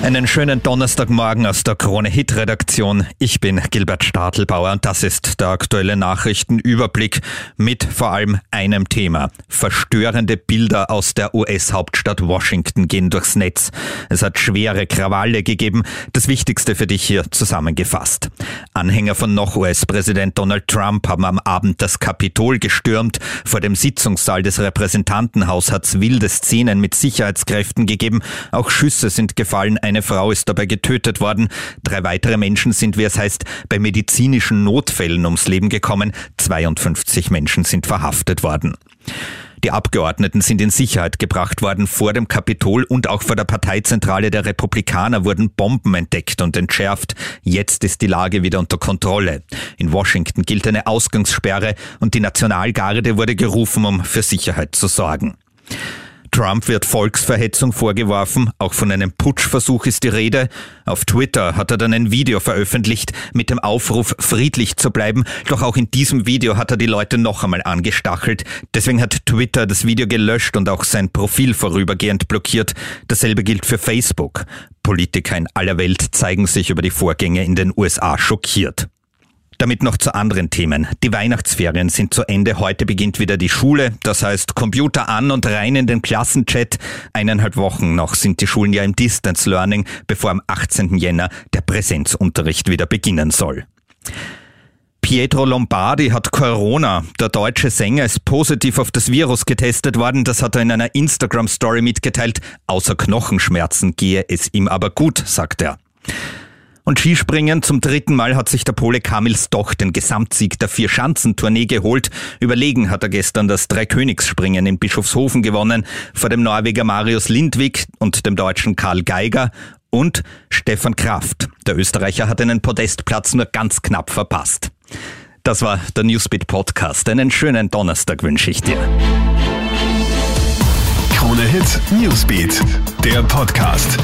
Einen schönen Donnerstagmorgen aus der Krone Hit Redaktion. Ich bin Gilbert Stadelbauer und das ist der aktuelle Nachrichtenüberblick mit vor allem einem Thema. Verstörende Bilder aus der US-Hauptstadt Washington gehen durchs Netz. Es hat schwere Krawalle gegeben. Das Wichtigste für dich hier zusammengefasst. Anhänger von noch US-Präsident Donald Trump haben am Abend das Kapitol gestürmt. Vor dem Sitzungssaal des Repräsentantenhaus hat es wilde Szenen mit Sicherheitskräften gegeben. Auch Schüsse sind gefallen. Eine Frau ist dabei getötet worden. Drei weitere Menschen sind, wie es heißt, bei medizinischen Notfällen ums Leben gekommen. 52 Menschen sind verhaftet worden. Die Abgeordneten sind in Sicherheit gebracht worden. Vor dem Kapitol und auch vor der Parteizentrale der Republikaner wurden Bomben entdeckt und entschärft. Jetzt ist die Lage wieder unter Kontrolle. In Washington gilt eine Ausgangssperre und die Nationalgarde wurde gerufen, um für Sicherheit zu sorgen. Trump wird Volksverhetzung vorgeworfen, auch von einem Putschversuch ist die Rede. Auf Twitter hat er dann ein Video veröffentlicht mit dem Aufruf, friedlich zu bleiben. Doch auch in diesem Video hat er die Leute noch einmal angestachelt. Deswegen hat Twitter das Video gelöscht und auch sein Profil vorübergehend blockiert. Dasselbe gilt für Facebook. Politiker in aller Welt zeigen sich über die Vorgänge in den USA schockiert. Damit noch zu anderen Themen. Die Weihnachtsferien sind zu Ende. Heute beginnt wieder die Schule. Das heißt, Computer an und rein in den Klassenchat. Eineinhalb Wochen noch sind die Schulen ja im Distance Learning, bevor am 18. Jänner der Präsenzunterricht wieder beginnen soll. Pietro Lombardi hat Corona. Der deutsche Sänger ist positiv auf das Virus getestet worden. Das hat er in einer Instagram-Story mitgeteilt. Außer Knochenschmerzen gehe es ihm aber gut, sagt er. Und Skispringen zum dritten Mal hat sich der Pole Kamil Stoch den Gesamtsieg der Vier-Schanzentournee geholt. Überlegen hat er gestern das Dreikönigsspringen in Bischofshofen gewonnen, vor dem Norweger Marius Lindwig und dem Deutschen Karl Geiger und Stefan Kraft. Der Österreicher hat einen Podestplatz nur ganz knapp verpasst. Das war der Newsbeat Podcast. Einen schönen Donnerstag wünsche ich dir. Krone Hit Newsbeat, der Podcast.